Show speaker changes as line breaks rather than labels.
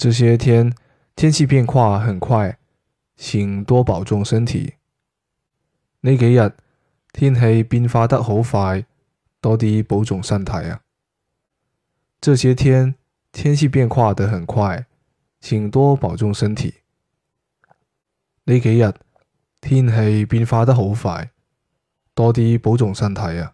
这些天天气变化很快请多保重身体。呢几日天气变化得好快多啲保重身体啊。这些天天气变化得很快请多保重身体。呢几日天气变化得好快多啲保重身体啊。